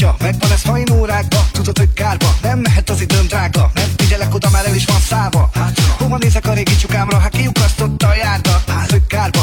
látja Megvan ez hajnórákba, tudod, hogy kárba Nem mehet az időm drága, nem figyelek oda, már el is van száva. Hát, hova nézek a régi csukámra, hát kiukasztotta a járda. Hát, hogy kárba.